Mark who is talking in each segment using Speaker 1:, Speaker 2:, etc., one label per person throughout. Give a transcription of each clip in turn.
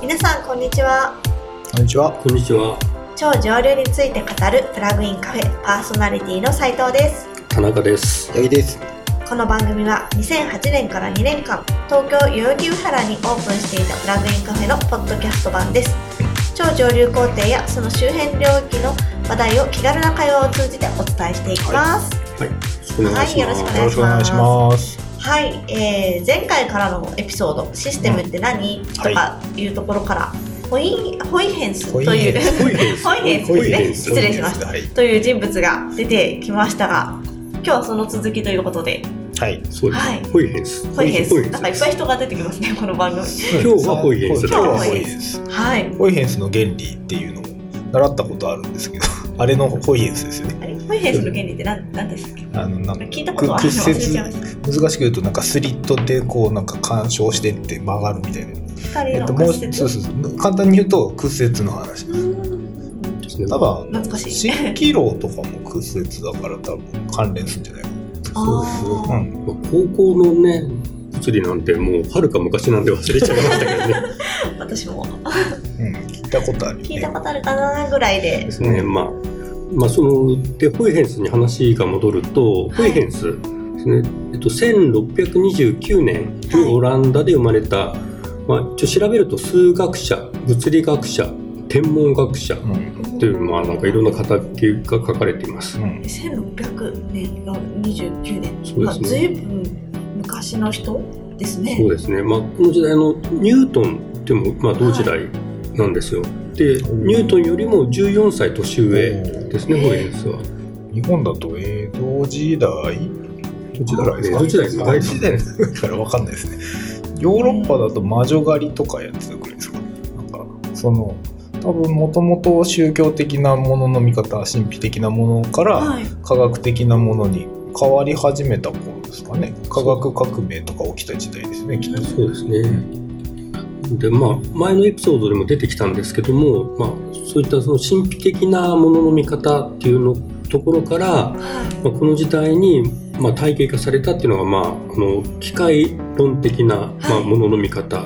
Speaker 1: 皆さんこんにちは
Speaker 2: こんにちは。
Speaker 3: こんにちは、
Speaker 1: 超上流について語るプラグインカフェパーソナリティの斉藤です
Speaker 3: 田中です。
Speaker 2: 八木です。
Speaker 1: この番組は2008年から2年間東京代々木上原にオープンしていたプラグインカフェのポッドキャスト版です超上流工程やその周辺領域の話題を気軽な会話を通じてお伝えしていきます
Speaker 3: はい、よろしくお願いします。
Speaker 1: はいよろしくお願い
Speaker 2: よろしくお願いします。
Speaker 1: はい、えー前回からのエピソード「システムって何?」とかいうところから、ホイホイヘンスという
Speaker 2: ホイヘンス。
Speaker 1: ですね。失礼しました。
Speaker 2: はい。
Speaker 1: という人物が出てきましたが今日はその続きということで。
Speaker 2: はい。
Speaker 3: そうです。
Speaker 1: はい。
Speaker 3: ホイヘンス。
Speaker 1: ホイヘンス。なんかいっぱい人が出てきますねこの番組。
Speaker 3: 今日はホイヘンス
Speaker 2: 今日はホイヘンス。
Speaker 1: はい。
Speaker 2: ホイヘンスの原理っていうのを習ったことあるんですけど、あれのホイヘンスですよね。
Speaker 1: あれホイヘンスの原理って何何ですか
Speaker 2: あのなんか
Speaker 1: 聞いたことはあるの忘れ
Speaker 2: 屈
Speaker 1: ちゃいました
Speaker 2: 難しく言うとなんかスリットでこうなんか干渉してって曲がるみたいな。
Speaker 1: 光の
Speaker 2: えっとそうそうそう簡単に言うと屈折の話。多分
Speaker 1: 懐かしい
Speaker 2: 蜃気楼とかも屈折だから多分関連するんじゃないか
Speaker 1: あ
Speaker 2: な。
Speaker 1: ー
Speaker 2: うん。
Speaker 3: まあ高校のね、物理なんてもうはるか昔なんで忘れちゃいましたけどね。
Speaker 1: 私も
Speaker 2: うん。聞いたことあるよね。
Speaker 1: 聞いたことあるかなぐらいで
Speaker 3: ですね。まあ、まあ、その、で、ホイヘンスに話が戻ると、ホイヘンスですね。えっと、1629年にオランダで生まれた、まあ、一応調べると数学者、物理学者、天文学者
Speaker 2: うん。
Speaker 3: という、まあ、なんかいろんな肩書きが書かれています。
Speaker 2: うん。
Speaker 1: 1600年の29年
Speaker 3: そうですね
Speaker 1: まあ、随分昔の人ですね
Speaker 3: そうですね。まあ、この時代のニュートンでも、まあ、同時代なんですよ。で、ニュートンよりも14歳年上ですね、ホイヘンスは。
Speaker 2: 日本だと江戸時代？どっちだろう
Speaker 3: 江戸時代です
Speaker 2: 江戸時代だから分かんないですね。ヨーロッパだと魔女狩りとかやってたくらいですか？なんかその多分もともと宗教的なものの見方神秘的なものから
Speaker 1: はい。
Speaker 2: 科学的なものに変わり始めた頃ですかね。科学革命とか起きた時代ですねきっと。
Speaker 3: そうですね。で、まあ、前のエピソードでも出てきたんですけども、まあ、そういったその神秘的なものの見方っていうのところから、
Speaker 1: は
Speaker 3: まあ、この時代に、まあ、体系化されたっていうのが、まあ、あの機械論的な、まあ、ものの見方。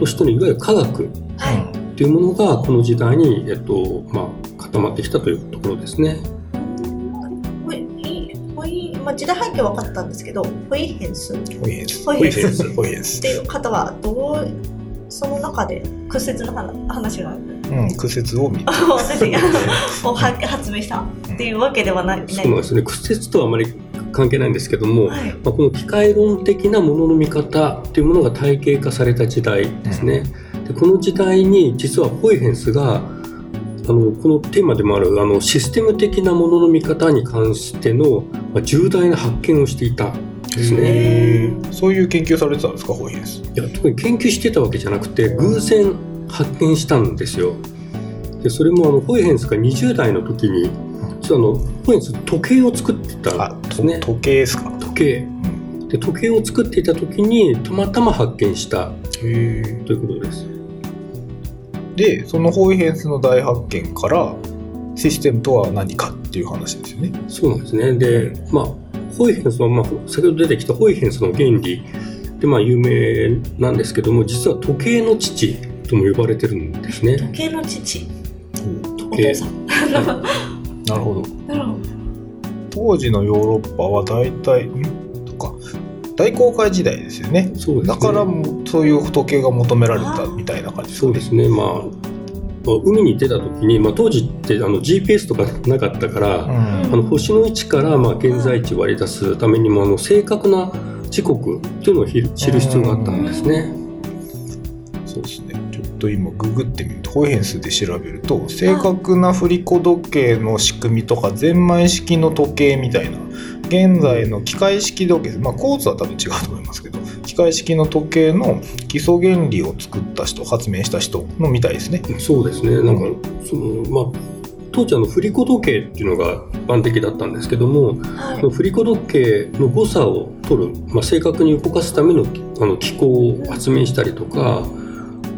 Speaker 3: としてのいわゆる科学
Speaker 1: いはい。
Speaker 3: っていうものがこの時代に、えっとまあ、固まってきたというところですね。
Speaker 1: ホイホイまあ、時代背景は分かったんですけどホイヘンス。っ
Speaker 2: ホイヘンス。
Speaker 1: ホイヘンス。
Speaker 2: ホイヘンス。
Speaker 1: ていう方はどうその中で屈折の話話が。
Speaker 2: うん屈折を見て
Speaker 1: 出てをは発明した。っていうわけではない。
Speaker 3: うなんですね。屈折とはあまり関係ないんですけども、
Speaker 1: はい。
Speaker 3: まあ、この機械論的なものの見方っていうものが体系化された時代ですね。でこの時代に実はホイヘンスがあのこのテーマでもあるあのシステム的なものの見方に関しての、まあ、重大な発見をしていた。んですね。
Speaker 2: そういう研究されてたんですかホイヘンス？
Speaker 3: いや特に研究してたわけじゃなくて偶然発見したんですよ。でそれもあのホイヘンスが20代の時に実はあのホイヘンス時計を作ってたんですね。
Speaker 2: 時計ですか？
Speaker 3: 時計で時計を作っていた時にたまたま発見した
Speaker 2: へ
Speaker 3: ということです。
Speaker 2: でそのホイヘンスの大発見からシステムとは何かっていう話ですよね。
Speaker 3: そうなんですね。で、まあ、ホイヘンスは、まあ、先ほど出てきたホイヘンスの原理で、まあ、有名なんですけども、実は時計の父とも呼ばれてるんですね。
Speaker 1: 時計の父お
Speaker 3: 計
Speaker 1: 父さん
Speaker 2: なるほど。
Speaker 1: なるほど
Speaker 2: 当時のヨーロッパは大体ん？とか大航海時代ですよね。
Speaker 3: そうですね。
Speaker 2: だからそういう時計が求められたみたいな感じですかね。
Speaker 3: そうですね。まあ、まあ海に出た時に、まあ、当時ってあの GPS とかなかったから、
Speaker 2: うん
Speaker 3: あの星の位置からまあ現在地を割り出すためにもあの正確な時刻っていうのをひ知る必要があったんですね。
Speaker 2: そうですね。ちょっと今ググってみるとホイヘンスで調べると正確な振り子時計の仕組みとかゼンマイ式の時計みたいな現在の機械式時計まあコーツは多分違うと思いますけど機械式の時計の基礎原理を作った人発明した人のみたいですね。
Speaker 3: そうですね。なんか、その、まあ、当時あの振り子時計っていうのが一般的だったんですけども、
Speaker 1: はい
Speaker 3: その振り子時計の誤差を取る、まあ、正確に動かすためのあの機構を発明したりとか、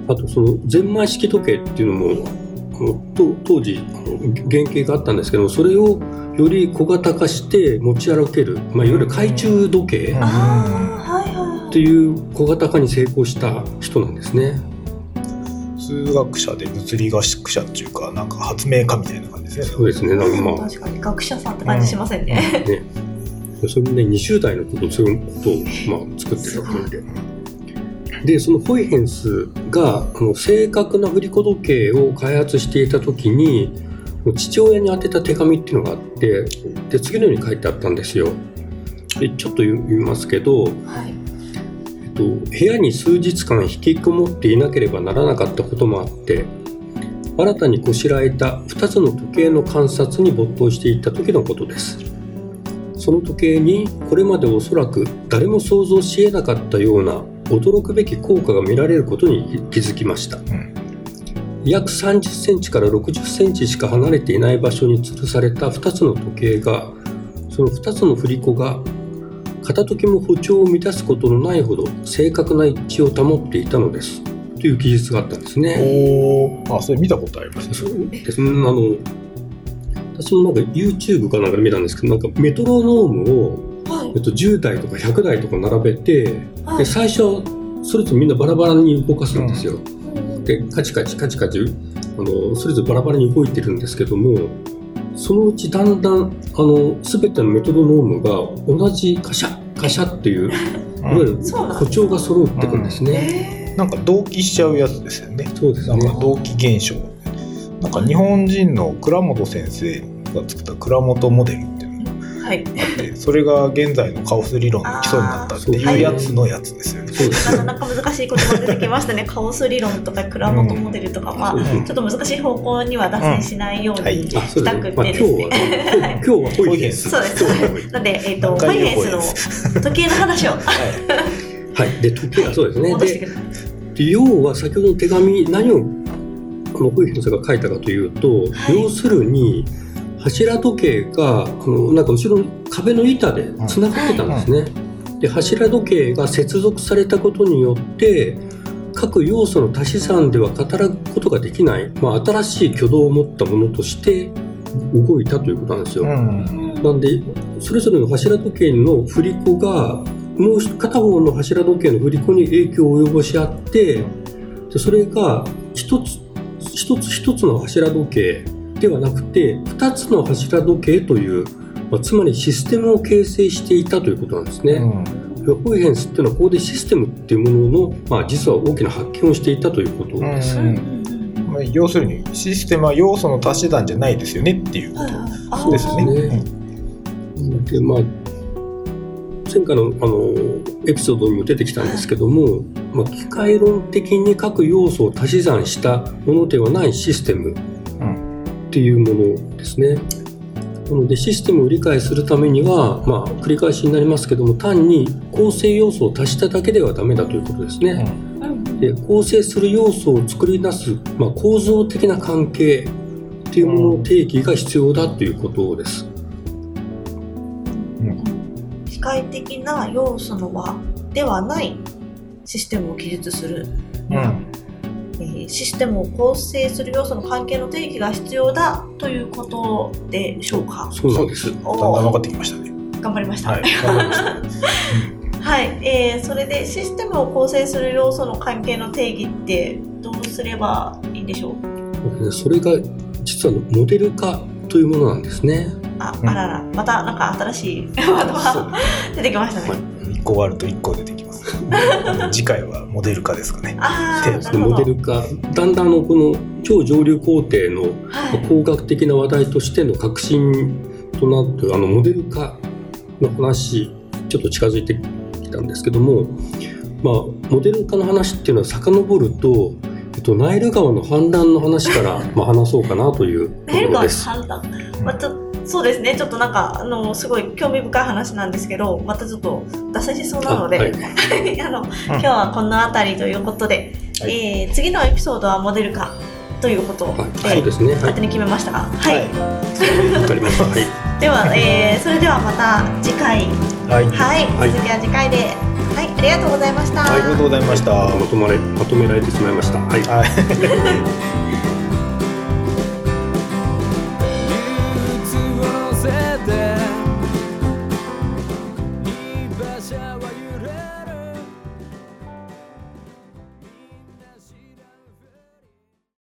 Speaker 3: あとそのゼンマイ式時計っていうのもあのと当時あの原型があったんですけどもそれをより小型化して持ち歩ける、まあ、いわゆる懐中時計っていう小型化に成功した人なんですね。
Speaker 2: す数学者で物理学者っていうかなんか発明家みたいな感じですね
Speaker 3: そうですね。なんかまあ、
Speaker 1: 確かに学者さんって感じしませんね。
Speaker 3: ね、それもね、20代のこと、そういうことを、まあ、作ってたわけで。で、そのホイヘンスが、あの正確な振り子時計を開発していた時に、父親に宛てた手紙っていうのがあって、で、次のように書いてあったんですよ。でちょっと読みますけど、
Speaker 1: はい。
Speaker 3: えっと、部屋に数日間引きこもっていなければならなかったこともあって新たにこしらえた2つの時計の観察に没頭していった時のことですその時計にこれまでおそらく誰も想像し得なかったような驚くべき効果が見られることに気づきました、
Speaker 2: ん。
Speaker 3: 約30センチから60センチしか離れていない場所に吊るされた2つの時計がその2つの振り子が片時も歩調を乱すことのないほど正確な一致を保っていたのです。という記述があったんですね。
Speaker 2: おおあそれ見たことあります
Speaker 3: そう。です。ねあの私もなんか YouTube かなんかで見たんですけどなんかメトロノームを、
Speaker 1: はい
Speaker 3: えっと、10台とか100台とか並べて
Speaker 1: はい。
Speaker 3: で最初はそれぞれみんなバラバラに動かすんですよ。
Speaker 1: うん。
Speaker 3: でカチカチカチカチあのそれぞれバラバラに動いてるんですけどもそのうちだんだんあの全てのメトロノームが同じカシャカシャっていういわゆる歩調が揃ってくんですね。
Speaker 1: え
Speaker 2: なんか同期しちゃうやつですよね。
Speaker 3: そうですね。
Speaker 2: なんか。同期現象。なんか日本人の倉本先生が作った倉本モデルっていう
Speaker 1: はい。
Speaker 2: があってそれが現在のカオス理論の基礎になったっていうやつのやつですよね。
Speaker 1: なかなか難しい言葉出てきましたね。カオス理論とか倉本モデルとか、まあ、ちょっと難しい方向には脱線しないようにしたく。てですね。
Speaker 3: 日は、今日はホイヘンス。
Speaker 1: そうです。なんで、えっ、と、ファ
Speaker 2: 何回言う
Speaker 1: イヘンスの時計の話を
Speaker 3: はい。で、時計はそうですね。で要は先ほどの手紙、何をこのホイヘンスが書いたかというと、
Speaker 1: はい。
Speaker 3: 要するに、柱時計が、あのなんか後ろの壁の板で繋がってたんですね。で、柱時計が接続されたことによって、各要素の足し算では語ることができない、まあ、新しい挙動を持ったものとして動いたということなんですよ。
Speaker 2: うん
Speaker 3: なんでそれぞれの柱時計の振り子がもう片方の柱時計の振り子に影響を及ぼし合ってでそれが一つ一つ一つの柱時計ではなくて二つの柱時計という、まあ、つまりシステムを形成していたということなんですね。ホイヘンスっていうのはここでシステムっていうものの、まあ、実は大きな発見をしていたということです。
Speaker 2: うん。まあ要するにシステムは要素の足し算じゃないですよねっていうこと。ですよね。
Speaker 3: そうですね。でまあ前回のあのエピソードにも出てきたんですけども、まあ、機械論的に各要素を足し算したものではないシステムっていうものですね。なのでシステムを理解するためには、まあ、繰り返しになりますけども単に構成要素を足しただけではダメだということですね。で構成する要素を作り出す、まあ、構造的な関係っていうものの定義が必要だということです。
Speaker 1: 機械的な要素の輪ではないシステムを記述する、
Speaker 2: うん
Speaker 1: えーシステムを構成する要素の関係の定義が必要だということでしょうか？
Speaker 3: そうです。
Speaker 2: だんだん分かってきましたね。
Speaker 1: 頑張りました。
Speaker 2: はい、頑張りました。
Speaker 1: はい、えーそれでシステムを構成する要素の関係の定義ってどうすればいいんでしょう？
Speaker 3: それが実はモデル化というものなんですね。
Speaker 1: あ
Speaker 2: うん
Speaker 1: あらら。またなんか新しいワードが 出てきましたね、
Speaker 3: はい
Speaker 2: 一個割ると一個出てきます。次回はモデル化ですかね。
Speaker 1: あ
Speaker 2: で
Speaker 1: あなるほど
Speaker 3: モデル化だんだんあのこの超上流工程の
Speaker 1: はい
Speaker 3: 工学的な話題としての革新となってあのモデル化の話ちょっと近づいてきたんですけども、まあ、モデル化の話っていうのは遡ると、えっと、ナイル川の氾濫の話からまあ話そうかなというと
Speaker 1: ナイル川の
Speaker 3: ころです。
Speaker 1: 判断またそうですねちょっとなんかあのすごい興味深い話なんですけどまたちょっと脱線しそうなので、
Speaker 3: あはい
Speaker 1: あの今日はこの辺りということで、
Speaker 2: はい
Speaker 1: えー次のエピソードはモデル化ということで、
Speaker 3: はいそうですね。はい
Speaker 1: 勝手に決めましたが、はい
Speaker 3: わかりました。はい。
Speaker 1: では、えーそれではまた次回
Speaker 2: はい。
Speaker 1: はい、
Speaker 3: はい
Speaker 1: 次は次回ではいありがとうございました、
Speaker 2: ありがとうございました。
Speaker 3: まとまれまとめられてしまいました。はい。
Speaker 2: はい。